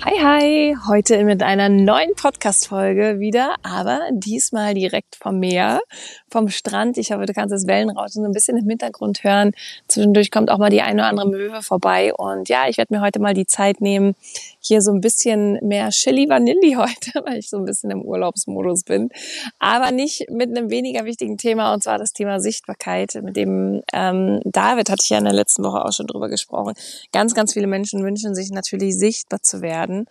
Hi, hi! Heute mit einer neuen Podcast-Folge wieder, aber diesmal direkt vom Meer, vom Strand. Ich hoffe, du kannst das Wellenrauschen so ein bisschen im Hintergrund hören. Zwischendurch kommt auch mal die eine oder andere Möwe vorbei. Und ja, ich werde mir heute mal die Zeit nehmen, hier so ein bisschen mehr Chili Vanilli heute, weil ich so ein bisschen im Urlaubsmodus bin. Aber nicht mit einem weniger wichtigen Thema, und zwar das Thema Sichtbarkeit. Mit dem ähm, David hatte ich ja in der letzten Woche auch schon drüber gesprochen. Ganz, ganz viele Menschen wünschen sich natürlich sichtbar zu werden.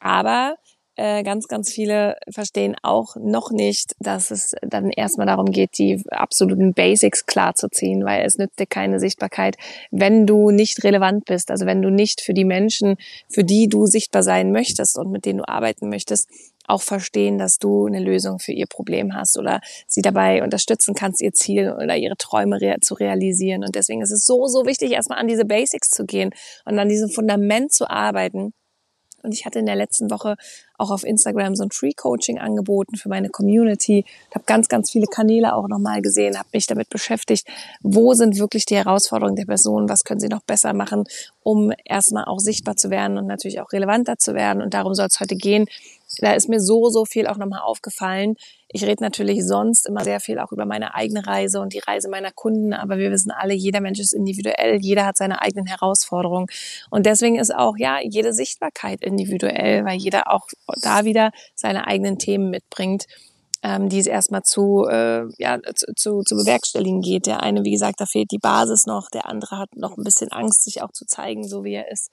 Aber äh, ganz, ganz viele verstehen auch noch nicht, dass es dann erstmal darum geht, die absoluten Basics klar zu ziehen, weil es nützt dir keine Sichtbarkeit, wenn du nicht relevant bist, also wenn du nicht für die Menschen, für die du sichtbar sein möchtest und mit denen du arbeiten möchtest, auch verstehen, dass du eine Lösung für ihr Problem hast oder sie dabei unterstützen kannst, ihr Ziel oder ihre Träume rea zu realisieren. Und deswegen ist es so, so wichtig, erstmal an diese Basics zu gehen und an diesem Fundament zu arbeiten und ich hatte in der letzten Woche auch auf Instagram so ein Free Coaching angeboten für meine Community. Ich habe ganz, ganz viele Kanäle auch nochmal gesehen, habe mich damit beschäftigt, wo sind wirklich die Herausforderungen der Person, was können sie noch besser machen, um erstmal auch sichtbar zu werden und natürlich auch relevanter zu werden. Und darum soll es heute gehen. Da ist mir so, so viel auch nochmal aufgefallen, ich rede natürlich sonst immer sehr viel auch über meine eigene Reise und die Reise meiner Kunden, aber wir wissen alle, jeder Mensch ist individuell, jeder hat seine eigenen Herausforderungen. Und deswegen ist auch, ja, jede Sichtbarkeit individuell, weil jeder auch da wieder seine eigenen Themen mitbringt ähm, die es erstmal zu, äh, ja, zu, zu, zu bewerkstelligen geht. Der eine, wie gesagt, da fehlt die Basis noch, der andere hat noch ein bisschen Angst, sich auch zu zeigen, so wie er ist.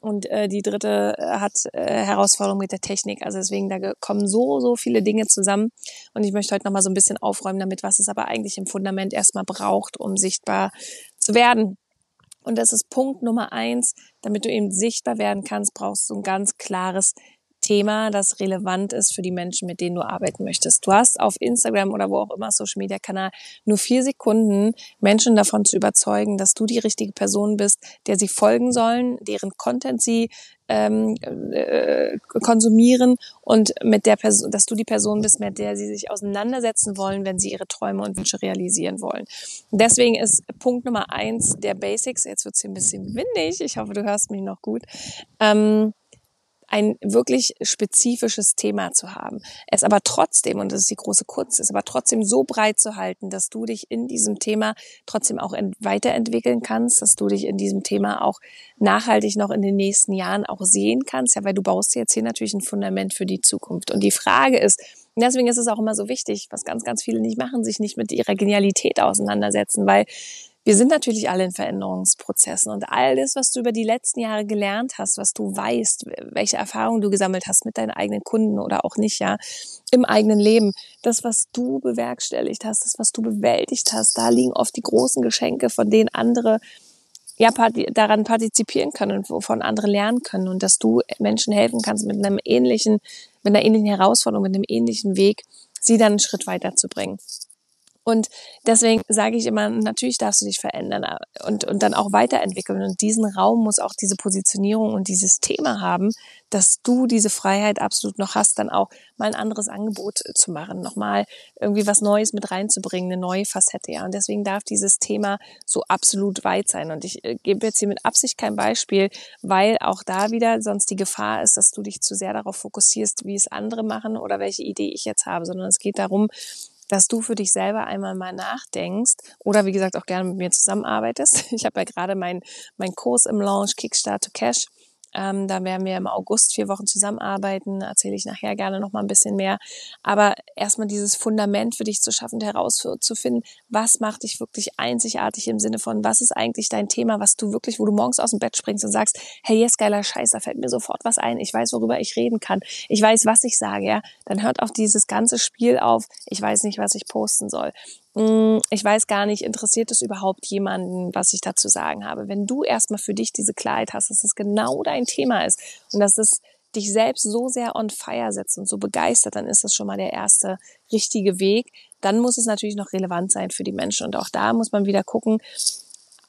Und äh, die dritte äh, hat äh, Herausforderungen mit der Technik. Also deswegen, da kommen so, so viele Dinge zusammen. Und ich möchte heute nochmal so ein bisschen aufräumen damit, was es aber eigentlich im Fundament erstmal braucht, um sichtbar zu werden. Und das ist Punkt Nummer eins. Damit du eben sichtbar werden kannst, brauchst du ein ganz klares Thema, das relevant ist für die Menschen, mit denen du arbeiten möchtest. Du hast auf Instagram oder wo auch immer Social Media Kanal nur vier Sekunden, Menschen davon zu überzeugen, dass du die richtige Person bist, der sie folgen sollen, deren Content sie ähm, äh, konsumieren und mit der Person, dass du die Person bist, mit der sie sich auseinandersetzen wollen, wenn sie ihre Träume und Wünsche realisieren wollen. deswegen ist Punkt Nummer eins der Basics. Jetzt wird's hier ein bisschen windig. Ich hoffe, du hörst mich noch gut. Ähm, ein wirklich spezifisches Thema zu haben. Es aber trotzdem, und das ist die große Kunst, es aber trotzdem so breit zu halten, dass du dich in diesem Thema trotzdem auch weiterentwickeln kannst, dass du dich in diesem Thema auch nachhaltig noch in den nächsten Jahren auch sehen kannst, ja, weil du baust jetzt hier natürlich ein Fundament für die Zukunft. Und die Frage ist, und deswegen ist es auch immer so wichtig, was ganz, ganz viele nicht machen, sich nicht mit ihrer Genialität auseinandersetzen, weil wir sind natürlich alle in Veränderungsprozessen und all das, was du über die letzten Jahre gelernt hast, was du weißt, welche Erfahrungen du gesammelt hast mit deinen eigenen Kunden oder auch nicht, ja, im eigenen Leben, das, was du bewerkstelligt hast, das, was du bewältigt hast, da liegen oft die großen Geschenke, von denen andere ja, daran partizipieren können und wovon andere lernen können und dass du Menschen helfen kannst mit einem ähnlichen, mit einer ähnlichen Herausforderung, mit einem ähnlichen Weg, sie dann einen Schritt weiterzubringen. Und deswegen sage ich immer, natürlich darfst du dich verändern äh, und, und dann auch weiterentwickeln. Und diesen Raum muss auch diese Positionierung und dieses Thema haben, dass du diese Freiheit absolut noch hast, dann auch mal ein anderes Angebot äh, zu machen, nochmal irgendwie was Neues mit reinzubringen, eine neue Facette. Ja. Und deswegen darf dieses Thema so absolut weit sein. Und ich äh, gebe jetzt hier mit Absicht kein Beispiel, weil auch da wieder sonst die Gefahr ist, dass du dich zu sehr darauf fokussierst, wie es andere machen oder welche Idee ich jetzt habe, sondern es geht darum, dass du für dich selber einmal mal nachdenkst oder wie gesagt auch gerne mit mir zusammenarbeitest. Ich habe ja gerade meinen mein Kurs im Launch Kickstart to Cash ähm, da werden wir im August vier Wochen zusammenarbeiten, erzähle ich nachher gerne noch mal ein bisschen mehr. Aber erstmal dieses Fundament für dich zu schaffen, herauszufinden, was macht dich wirklich einzigartig im Sinne von, was ist eigentlich dein Thema, was du wirklich, wo du morgens aus dem Bett springst und sagst, hey, yes, geiler Scheiß, da fällt mir sofort was ein, ich weiß, worüber ich reden kann, ich weiß, was ich sage, ja, dann hört auch dieses ganze Spiel auf, ich weiß nicht, was ich posten soll. Hm, ich weiß gar nicht, interessiert es überhaupt jemanden, was ich dazu sagen habe? Wenn du erstmal für dich diese Klarheit hast, dass es genau dein Thema ist und dass es dich selbst so sehr on fire setzt und so begeistert, dann ist das schon mal der erste richtige Weg. Dann muss es natürlich noch relevant sein für die Menschen. Und auch da muss man wieder gucken,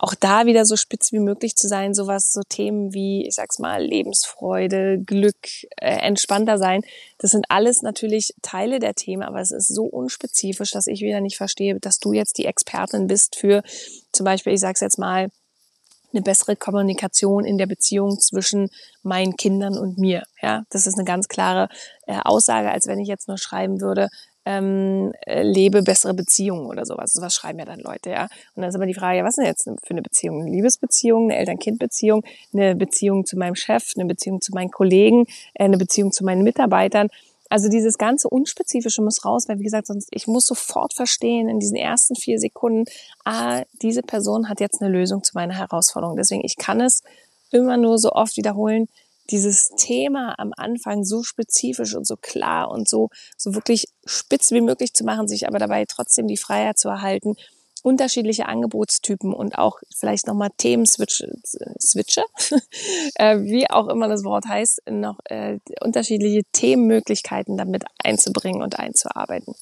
auch da wieder so spitz wie möglich zu sein, sowas, so Themen wie, ich sag's mal, Lebensfreude, Glück, äh, entspannter sein. Das sind alles natürlich Teile der Themen, aber es ist so unspezifisch, dass ich wieder nicht verstehe, dass du jetzt die Expertin bist für zum Beispiel, ich sag's jetzt mal, eine bessere Kommunikation in der Beziehung zwischen meinen Kindern und mir. Ja, das ist eine ganz klare äh, Aussage, als wenn ich jetzt nur schreiben würde, ähm, äh, lebe bessere Beziehungen oder sowas. Sowas schreiben ja dann Leute, ja. Und dann ist aber die Frage, ja, was ist denn jetzt für eine Beziehung? Eine Liebesbeziehung, eine Eltern-Kind-Beziehung, eine Beziehung zu meinem Chef, eine Beziehung zu meinen Kollegen, äh, eine Beziehung zu meinen Mitarbeitern. Also dieses ganze Unspezifische muss raus, weil wie gesagt, sonst ich muss sofort verstehen in diesen ersten vier Sekunden, ah, diese Person hat jetzt eine Lösung zu meiner Herausforderung. Deswegen, ich kann es immer nur so oft wiederholen, dieses Thema am Anfang so spezifisch und so klar und so, so wirklich spitz wie möglich zu machen, sich aber dabei trotzdem die Freiheit zu erhalten, unterschiedliche Angebotstypen und auch vielleicht nochmal Themen-Switche, Switche, äh, wie auch immer das Wort heißt, noch äh, unterschiedliche Themenmöglichkeiten damit einzubringen und einzuarbeiten.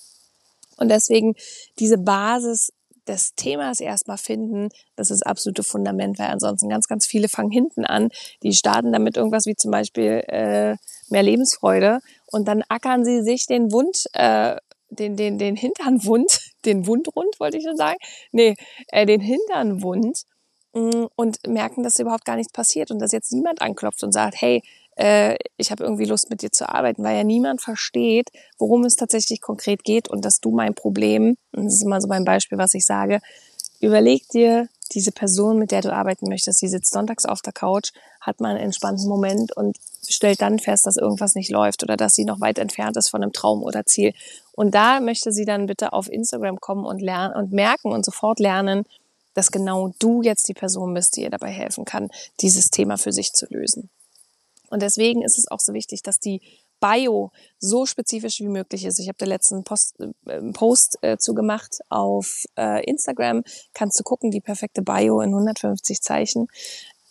Und deswegen diese Basis des Themas erstmal finden, das ist das absolute Fundament, weil ansonsten ganz, ganz viele fangen hinten an. Die starten damit irgendwas wie zum Beispiel äh, mehr Lebensfreude. Und dann ackern sie sich den Wund äh, den, den, den Hinternwund, den Wundrund wollte ich schon sagen, nee, äh, den Hinternwund mm, und merken, dass überhaupt gar nichts passiert und dass jetzt niemand anklopft und sagt, hey, äh, ich habe irgendwie Lust mit dir zu arbeiten, weil ja niemand versteht, worum es tatsächlich konkret geht und dass du mein Problem, und das ist immer so mein Beispiel, was ich sage, überleg dir diese Person, mit der du arbeiten möchtest, die sitzt sonntags auf der Couch, hat mal einen entspannten Moment und stellt dann fest, dass irgendwas nicht läuft oder dass sie noch weit entfernt ist von einem Traum oder Ziel. Und da möchte sie dann bitte auf Instagram kommen und lernen und merken und sofort lernen, dass genau du jetzt die Person bist, die ihr dabei helfen kann, dieses Thema für sich zu lösen. Und deswegen ist es auch so wichtig, dass die Bio so spezifisch wie möglich ist. Ich habe da letzten Post, äh, Post äh, zu gemacht auf äh, Instagram. Kannst du gucken, die perfekte Bio in 150 Zeichen.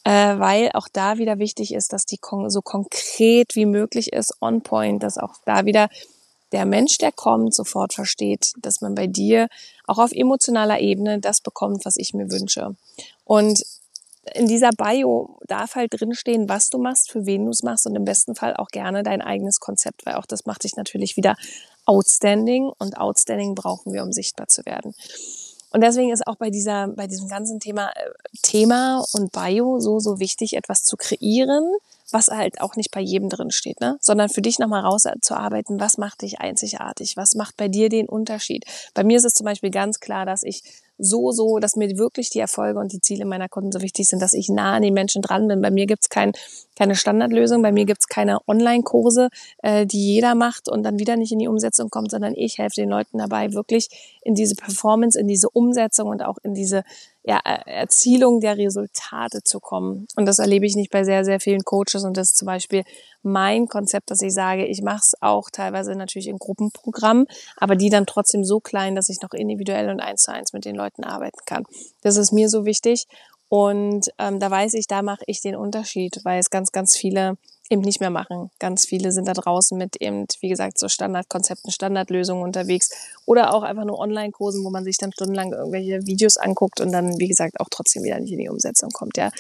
Äh, weil auch da wieder wichtig ist, dass die kon so konkret wie möglich ist, on point, dass auch da wieder der Mensch, der kommt, sofort versteht, dass man bei dir auch auf emotionaler Ebene das bekommt, was ich mir wünsche. Und in dieser Bio darf halt drinstehen, was du machst, für wen du es machst und im besten Fall auch gerne dein eigenes Konzept, weil auch das macht dich natürlich wieder outstanding und outstanding brauchen wir, um sichtbar zu werden. Und deswegen ist auch bei dieser, bei diesem ganzen Thema, äh, Thema und Bio so, so wichtig, etwas zu kreieren, was halt auch nicht bei jedem drin steht, ne? sondern für dich nochmal rauszuarbeiten, was macht dich einzigartig, was macht bei dir den Unterschied. Bei mir ist es zum Beispiel ganz klar, dass ich so, so, dass mir wirklich die Erfolge und die Ziele meiner Kunden so wichtig sind, dass ich nah an den Menschen dran bin. Bei mir gibt's kein, keine Standardlösung, bei mir gibt's keine Online-Kurse, äh, die jeder macht und dann wieder nicht in die Umsetzung kommt, sondern ich helfe den Leuten dabei, wirklich in diese Performance, in diese Umsetzung und auch in diese ja, Erzielung der Resultate zu kommen. Und das erlebe ich nicht bei sehr, sehr vielen Coaches. Und das ist zum Beispiel mein Konzept, dass ich sage, ich mache es auch teilweise natürlich in Gruppenprogrammen, aber die dann trotzdem so klein, dass ich noch individuell und eins zu eins mit den Leuten arbeiten kann. Das ist mir so wichtig. Und ähm, da weiß ich, da mache ich den Unterschied, weil es ganz, ganz viele eben nicht mehr machen. Ganz viele sind da draußen mit eben, wie gesagt, so Standardkonzepten, Standardlösungen unterwegs oder auch einfach nur Online-Kursen, wo man sich dann stundenlang irgendwelche Videos anguckt und dann, wie gesagt, auch trotzdem wieder nicht in die Umsetzung kommt. Ja,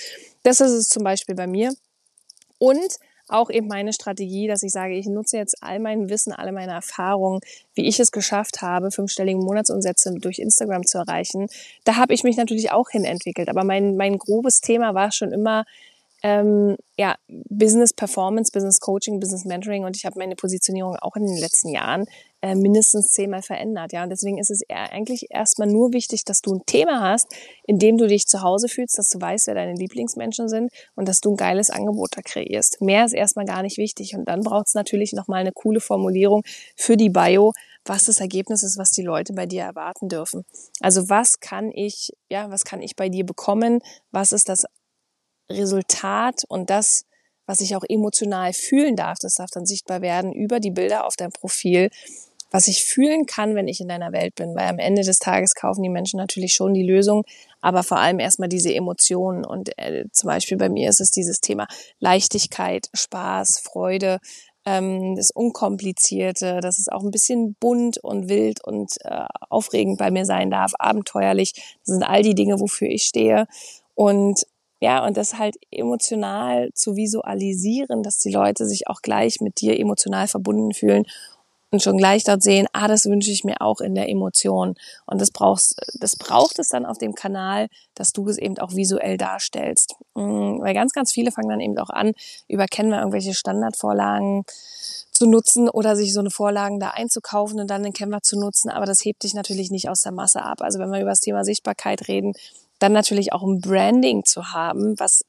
das ist es zum Beispiel bei mir. Und auch eben meine Strategie, dass ich sage, ich nutze jetzt all mein Wissen, alle meine Erfahrungen, wie ich es geschafft habe, fünfstellige Monatsumsätze durch Instagram zu erreichen. Da habe ich mich natürlich auch hin entwickelt. Aber mein, mein grobes Thema war schon immer, ähm, ja, Business Performance, Business Coaching, Business Mentoring und ich habe meine Positionierung auch in den letzten Jahren äh, mindestens zehnmal verändert. Ja, und deswegen ist es eigentlich erstmal nur wichtig, dass du ein Thema hast, in dem du dich zu Hause fühlst, dass du weißt, wer deine Lieblingsmenschen sind und dass du ein geiles Angebot da kreierst. Mehr ist erstmal gar nicht wichtig und dann braucht es natürlich nochmal eine coole Formulierung für die Bio, was das Ergebnis ist, was die Leute bei dir erwarten dürfen. Also was kann ich, ja, was kann ich bei dir bekommen? Was ist das Resultat und das, was ich auch emotional fühlen darf, das darf dann sichtbar werden über die Bilder auf deinem Profil, was ich fühlen kann, wenn ich in deiner Welt bin. Weil am Ende des Tages kaufen die Menschen natürlich schon die Lösung, aber vor allem erstmal diese Emotionen. Und äh, zum Beispiel bei mir ist es dieses Thema Leichtigkeit, Spaß, Freude, ähm, das Unkomplizierte, dass es auch ein bisschen bunt und wild und äh, aufregend bei mir sein darf, abenteuerlich. Das sind all die Dinge, wofür ich stehe. Und ja, und das halt emotional zu visualisieren, dass die Leute sich auch gleich mit dir emotional verbunden fühlen und schon gleich dort sehen, ah, das wünsche ich mir auch in der Emotion. Und das brauchst, das braucht es dann auf dem Kanal, dass du es eben auch visuell darstellst. Mm, weil ganz, ganz viele fangen dann eben auch an, über wir irgendwelche Standardvorlagen zu nutzen oder sich so eine Vorlagen da einzukaufen und dann den Canva zu nutzen. Aber das hebt dich natürlich nicht aus der Masse ab. Also wenn wir über das Thema Sichtbarkeit reden, dann natürlich auch ein Branding zu haben, was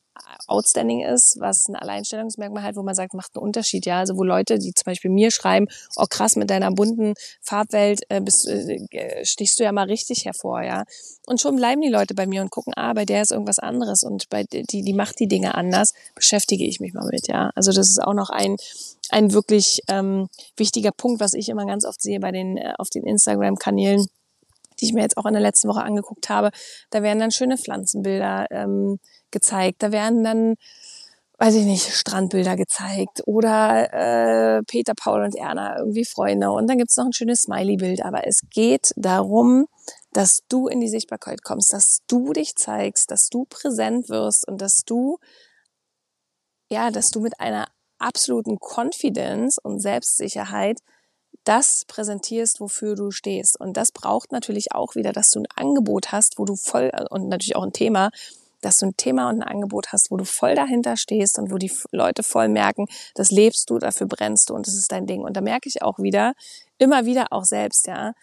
outstanding ist, was ein Alleinstellungsmerkmal hat, wo man sagt, macht einen Unterschied, ja. Also wo Leute, die zum Beispiel mir schreiben, oh krass, mit deiner bunten Farbwelt äh, bist, äh, stichst du ja mal richtig hervor, ja. Und schon bleiben die Leute bei mir und gucken, ah, bei der ist irgendwas anderes und bei die, die macht die Dinge anders, beschäftige ich mich mal mit, ja. Also das ist auch noch ein ein wirklich ähm, wichtiger Punkt, was ich immer ganz oft sehe bei den äh, auf den Instagram-Kanälen die ich mir jetzt auch in der letzten Woche angeguckt habe. Da werden dann schöne Pflanzenbilder ähm, gezeigt. Da werden dann, weiß ich nicht, Strandbilder gezeigt oder äh, Peter, Paul und Erna irgendwie Freunde. Und dann gibt's noch ein schönes Smiley-Bild. Aber es geht darum, dass du in die Sichtbarkeit kommst, dass du dich zeigst, dass du präsent wirst und dass du, ja, dass du mit einer absoluten Confidence und Selbstsicherheit das präsentierst, wofür du stehst. Und das braucht natürlich auch wieder, dass du ein Angebot hast, wo du voll, und natürlich auch ein Thema, dass du ein Thema und ein Angebot hast, wo du voll dahinter stehst und wo die Leute voll merken, das lebst du, dafür brennst du und das ist dein Ding. Und da merke ich auch wieder, immer wieder auch selbst, ja,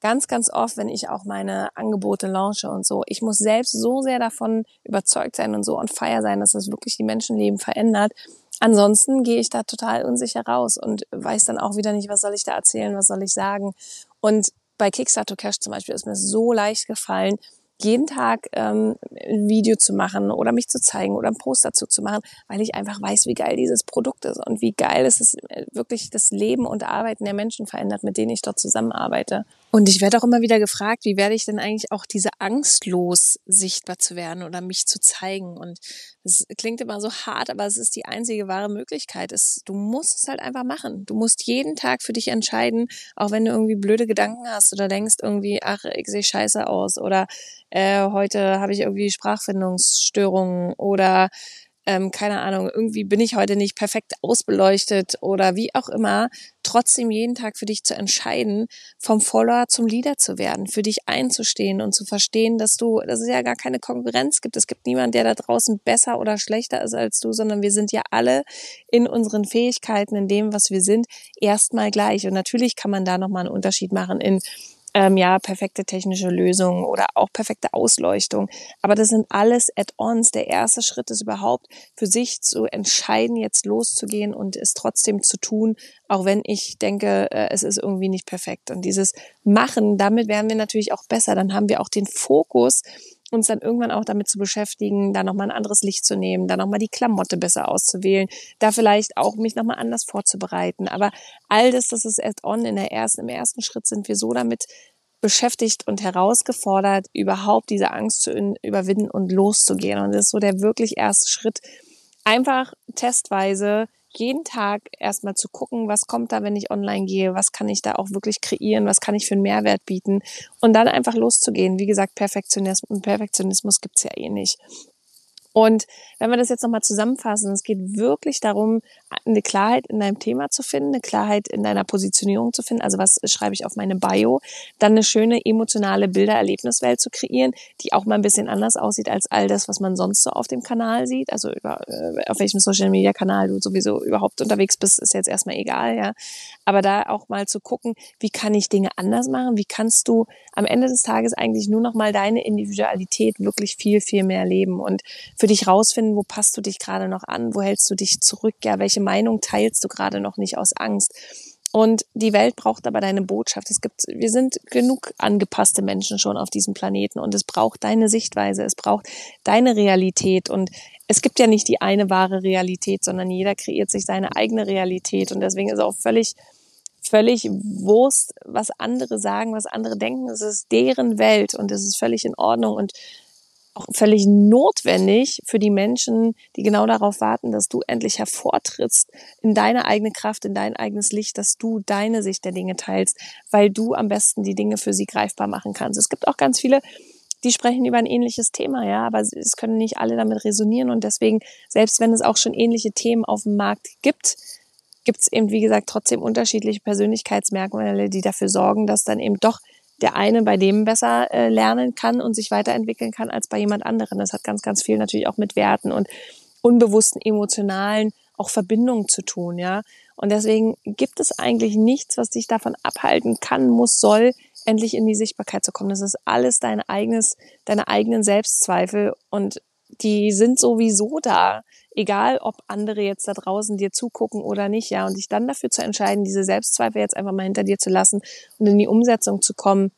ganz, ganz oft, wenn ich auch meine Angebote launche und so, ich muss selbst so sehr davon überzeugt sein und so on fire sein, dass das wirklich die Menschenleben verändert, Ansonsten gehe ich da total unsicher raus und weiß dann auch wieder nicht, was soll ich da erzählen, was soll ich sagen. Und bei Kickstarter Cash zum Beispiel ist mir so leicht gefallen, jeden Tag ähm, ein Video zu machen oder mich zu zeigen oder ein Post dazu zu machen, weil ich einfach weiß, wie geil dieses Produkt ist und wie geil es ist, äh, wirklich das Leben und Arbeiten der Menschen verändert, mit denen ich dort zusammenarbeite. Und ich werde auch immer wieder gefragt, wie werde ich denn eigentlich auch diese Angst los, sichtbar zu werden oder mich zu zeigen? Und das klingt immer so hart, aber es ist die einzige wahre Möglichkeit. Es, du musst es halt einfach machen. Du musst jeden Tag für dich entscheiden, auch wenn du irgendwie blöde Gedanken hast oder denkst irgendwie, ach, ich sehe scheiße aus oder äh, heute habe ich irgendwie Sprachfindungsstörungen oder ähm, keine Ahnung, irgendwie bin ich heute nicht perfekt ausbeleuchtet oder wie auch immer, trotzdem jeden Tag für dich zu entscheiden, vom Follower zum Leader zu werden, für dich einzustehen und zu verstehen, dass du, dass es ja gar keine Konkurrenz gibt. Es gibt niemanden, der da draußen besser oder schlechter ist als du, sondern wir sind ja alle in unseren Fähigkeiten, in dem, was wir sind, erstmal gleich. Und natürlich kann man da nochmal einen Unterschied machen in ähm, ja, perfekte technische Lösungen oder auch perfekte Ausleuchtung. Aber das sind alles Add-ons. Der erste Schritt ist überhaupt für sich zu entscheiden, jetzt loszugehen und es trotzdem zu tun, auch wenn ich denke, äh, es ist irgendwie nicht perfekt. Und dieses Machen, damit werden wir natürlich auch besser. Dann haben wir auch den Fokus, uns dann irgendwann auch damit zu beschäftigen, da nochmal ein anderes Licht zu nehmen, da nochmal die Klamotte besser auszuwählen, da vielleicht auch mich nochmal anders vorzubereiten. Aber all das, das ist erst on in der ersten, im ersten Schritt sind wir so damit beschäftigt und herausgefordert, überhaupt diese Angst zu überwinden und loszugehen. Und das ist so der wirklich erste Schritt. Einfach testweise jeden Tag erstmal zu gucken, was kommt da, wenn ich online gehe, was kann ich da auch wirklich kreieren, was kann ich für einen Mehrwert bieten und dann einfach loszugehen. Wie gesagt, Perfektionismus, Perfektionismus gibt's ja eh nicht. Und wenn wir das jetzt nochmal zusammenfassen, es geht wirklich darum, eine Klarheit in deinem Thema zu finden, eine Klarheit in deiner Positionierung zu finden. Also was schreibe ich auf meine Bio? Dann eine schöne emotionale Bildererlebniswelt zu kreieren, die auch mal ein bisschen anders aussieht als all das, was man sonst so auf dem Kanal sieht. Also über, äh, auf welchem Social Media Kanal du sowieso überhaupt unterwegs bist, ist jetzt erstmal egal, ja. Aber da auch mal zu gucken, wie kann ich Dinge anders machen? Wie kannst du am Ende des Tages eigentlich nur noch mal deine Individualität wirklich viel, viel mehr leben und für dich rausfinden, wo passt du dich gerade noch an, wo hältst du dich zurück, ja, welche Meinung teilst du gerade noch nicht aus Angst. Und die Welt braucht aber deine Botschaft. Es gibt, wir sind genug angepasste Menschen schon auf diesem Planeten und es braucht deine Sichtweise, es braucht deine Realität und es gibt ja nicht die eine wahre Realität, sondern jeder kreiert sich seine eigene Realität und deswegen ist auch völlig völlig Wurst, was andere sagen, was andere denken. Es ist deren Welt und es ist völlig in Ordnung und auch völlig notwendig für die Menschen, die genau darauf warten, dass du endlich hervortrittst in deine eigene Kraft, in dein eigenes Licht, dass du deine Sicht der Dinge teilst, weil du am besten die Dinge für sie greifbar machen kannst. Es gibt auch ganz viele, die sprechen über ein ähnliches Thema, ja, aber es können nicht alle damit resonieren und deswegen, selbst wenn es auch schon ähnliche Themen auf dem Markt gibt, gibt es eben, wie gesagt, trotzdem unterschiedliche Persönlichkeitsmerkmale, die dafür sorgen, dass dann eben doch der eine bei dem besser äh, lernen kann und sich weiterentwickeln kann als bei jemand anderen. Das hat ganz, ganz viel natürlich auch mit Werten und unbewussten emotionalen auch Verbindungen zu tun, ja. Und deswegen gibt es eigentlich nichts, was dich davon abhalten kann, muss, soll, endlich in die Sichtbarkeit zu kommen. Das ist alles dein eigenes, deine eigenen Selbstzweifel und die sind sowieso da, egal ob andere jetzt da draußen dir zugucken oder nicht, ja, und dich dann dafür zu entscheiden, diese Selbstzweifel jetzt einfach mal hinter dir zu lassen und in die Umsetzung zu kommen,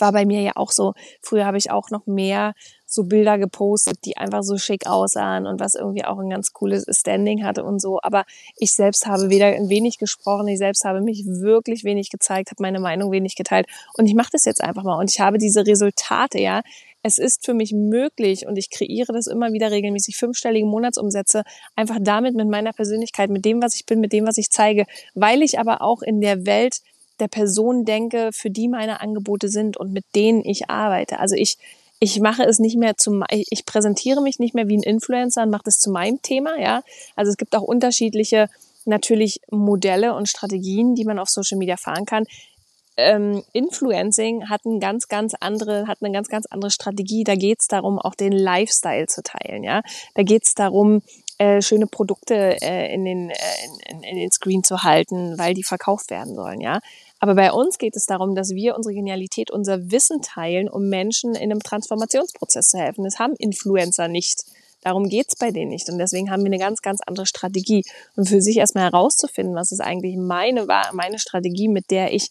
war bei mir ja auch so. Früher habe ich auch noch mehr so Bilder gepostet, die einfach so schick aussahen und was irgendwie auch ein ganz cooles Standing hatte und so. Aber ich selbst habe weder wenig gesprochen, ich selbst habe mich wirklich wenig gezeigt, habe meine Meinung wenig geteilt. Und ich mache das jetzt einfach mal. Und ich habe diese Resultate, ja, es ist für mich möglich und ich kreiere das immer wieder regelmäßig fünfstellige Monatsumsätze, einfach damit mit meiner Persönlichkeit, mit dem, was ich bin, mit dem, was ich zeige, weil ich aber auch in der Welt der Person denke, für die meine Angebote sind und mit denen ich arbeite. Also ich, ich mache es nicht mehr zum, ich präsentiere mich nicht mehr wie ein Influencer und mache das zu meinem Thema, ja. Also es gibt auch unterschiedliche natürlich Modelle und Strategien, die man auf Social Media fahren kann ähm, Influencing hat, ein ganz, ganz andere, hat eine ganz, ganz andere Strategie. Da geht es darum, auch den Lifestyle zu teilen. Ja, Da geht es darum, äh, schöne Produkte äh, in, den, äh, in, in den Screen zu halten, weil die verkauft werden sollen. Ja, aber bei uns geht es darum, dass wir unsere Genialität, unser Wissen teilen, um Menschen in einem Transformationsprozess zu helfen. Das haben Influencer nicht. Darum geht's bei denen nicht. Und deswegen haben wir eine ganz, ganz andere Strategie. Und für sich erstmal herauszufinden, was ist eigentlich meine, meine Strategie, mit der ich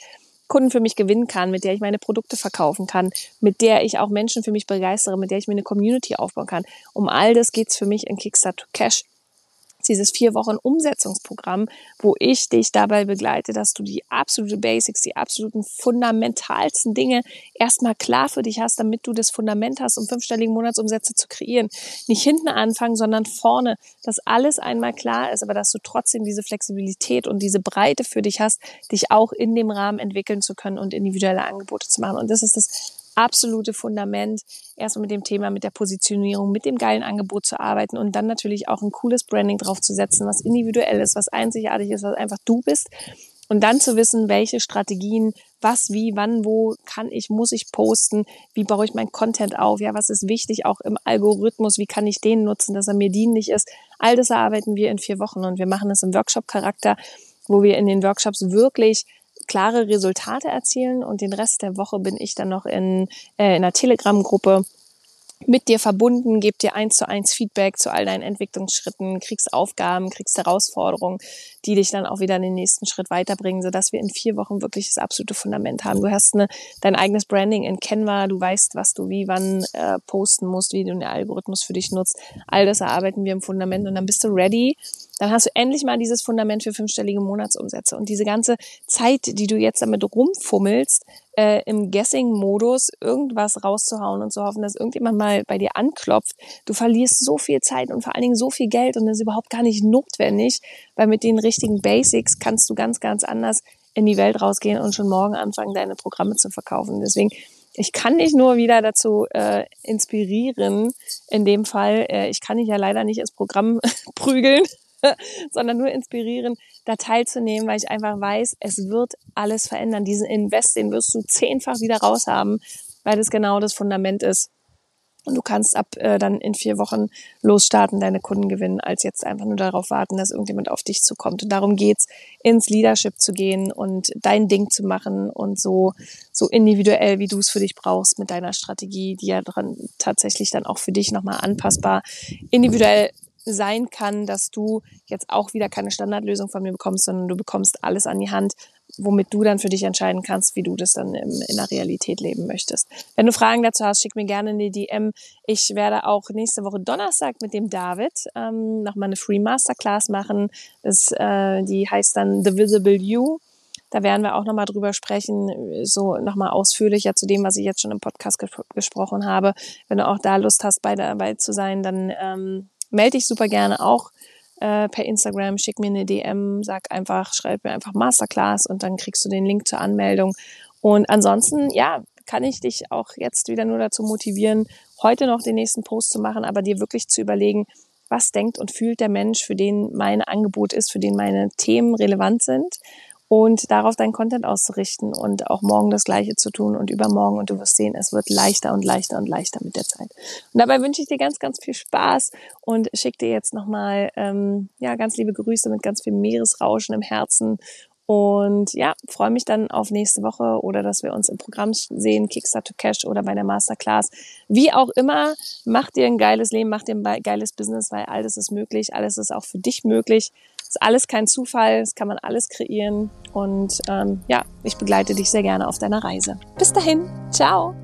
Kunden für mich gewinnen kann, mit der ich meine Produkte verkaufen kann, mit der ich auch Menschen für mich begeistere, mit der ich mir eine Community aufbauen kann. Um all das geht's für mich in Kickstart to Cash dieses vier Wochen Umsetzungsprogramm, wo ich dich dabei begleite, dass du die absolute Basics, die absoluten fundamentalsten Dinge erstmal klar für dich hast, damit du das Fundament hast, um fünfstellige Monatsumsätze zu kreieren. Nicht hinten anfangen, sondern vorne, dass alles einmal klar ist, aber dass du trotzdem diese Flexibilität und diese Breite für dich hast, dich auch in dem Rahmen entwickeln zu können und individuelle Angebote zu machen. Und das ist das absolute Fundament, erstmal mit dem Thema, mit der Positionierung, mit dem geilen Angebot zu arbeiten und dann natürlich auch ein cooles Branding draufzusetzen, was individuell ist, was einzigartig ist, was einfach du bist. Und dann zu wissen, welche Strategien, was, wie, wann, wo kann ich, muss ich posten, wie baue ich mein Content auf, ja, was ist wichtig auch im Algorithmus, wie kann ich den nutzen, dass er mir dienlich ist. All das erarbeiten wir in vier Wochen und wir machen es im Workshop-Charakter, wo wir in den Workshops wirklich klare Resultate erzielen und den Rest der Woche bin ich dann noch in, äh, in einer Telegram-Gruppe mit dir verbunden, gebe dir eins zu eins Feedback zu all deinen Entwicklungsschritten, kriegst Aufgaben, kriegst Herausforderungen, die dich dann auch wieder in den nächsten Schritt weiterbringen, sodass wir in vier Wochen wirklich das absolute Fundament haben. Du hast eine, dein eigenes Branding in Canva, du weißt, was du wie wann äh, posten musst, wie du den Algorithmus für dich nutzt. All das erarbeiten wir im Fundament und dann bist du ready dann hast du endlich mal dieses Fundament für fünfstellige Monatsumsätze. Und diese ganze Zeit, die du jetzt damit rumfummelst, äh, im Guessing-Modus irgendwas rauszuhauen und zu hoffen, dass irgendjemand mal bei dir anklopft, du verlierst so viel Zeit und vor allen Dingen so viel Geld und das ist überhaupt gar nicht notwendig, weil mit den richtigen Basics kannst du ganz, ganz anders in die Welt rausgehen und schon morgen anfangen, deine Programme zu verkaufen. Deswegen ich kann dich nur wieder dazu äh, inspirieren, in dem Fall, äh, ich kann dich ja leider nicht ins Programm prügeln, sondern nur inspirieren, da teilzunehmen, weil ich einfach weiß, es wird alles verändern. Diesen Invest, den wirst du zehnfach wieder raushaben, weil das genau das Fundament ist. Und du kannst ab äh, dann in vier Wochen losstarten, deine Kunden gewinnen, als jetzt einfach nur darauf warten, dass irgendjemand auf dich zukommt. Und darum geht's, ins Leadership zu gehen und dein Ding zu machen und so, so individuell, wie du es für dich brauchst, mit deiner Strategie, die ja dran tatsächlich dann auch für dich nochmal anpassbar, individuell sein kann, dass du jetzt auch wieder keine Standardlösung von mir bekommst, sondern du bekommst alles an die Hand, womit du dann für dich entscheiden kannst, wie du das dann im, in der Realität leben möchtest. Wenn du Fragen dazu hast, schick mir gerne eine DM. Ich werde auch nächste Woche Donnerstag mit dem David ähm, nochmal eine Free Masterclass machen. Das, äh, die heißt dann The Visible You Da werden wir auch nochmal drüber sprechen, so nochmal ausführlicher zu dem, was ich jetzt schon im Podcast ges gesprochen habe. Wenn du auch da Lust hast, bei dabei zu sein, dann ähm, melde dich super gerne auch äh, per Instagram, schick mir eine DM, sag einfach, schreib mir einfach Masterclass und dann kriegst du den Link zur Anmeldung. Und ansonsten, ja, kann ich dich auch jetzt wieder nur dazu motivieren, heute noch den nächsten Post zu machen, aber dir wirklich zu überlegen, was denkt und fühlt der Mensch, für den mein Angebot ist, für den meine Themen relevant sind und darauf deinen Content auszurichten und auch morgen das Gleiche zu tun und übermorgen und du wirst sehen, es wird leichter und leichter und leichter mit der Zeit. Und dabei wünsche ich dir ganz, ganz viel Spaß und schicke dir jetzt nochmal ähm, ja, ganz liebe Grüße mit ganz viel Meeresrauschen im Herzen und ja, freue mich dann auf nächste Woche oder dass wir uns im Programm sehen, Kickstart to Cash oder bei der Masterclass. Wie auch immer, mach dir ein geiles Leben, mach dir ein geiles Business, weil alles ist möglich, alles ist auch für dich möglich. Ist alles kein Zufall, es kann man alles kreieren. Und ähm, ja, ich begleite dich sehr gerne auf deiner Reise. Bis dahin, ciao!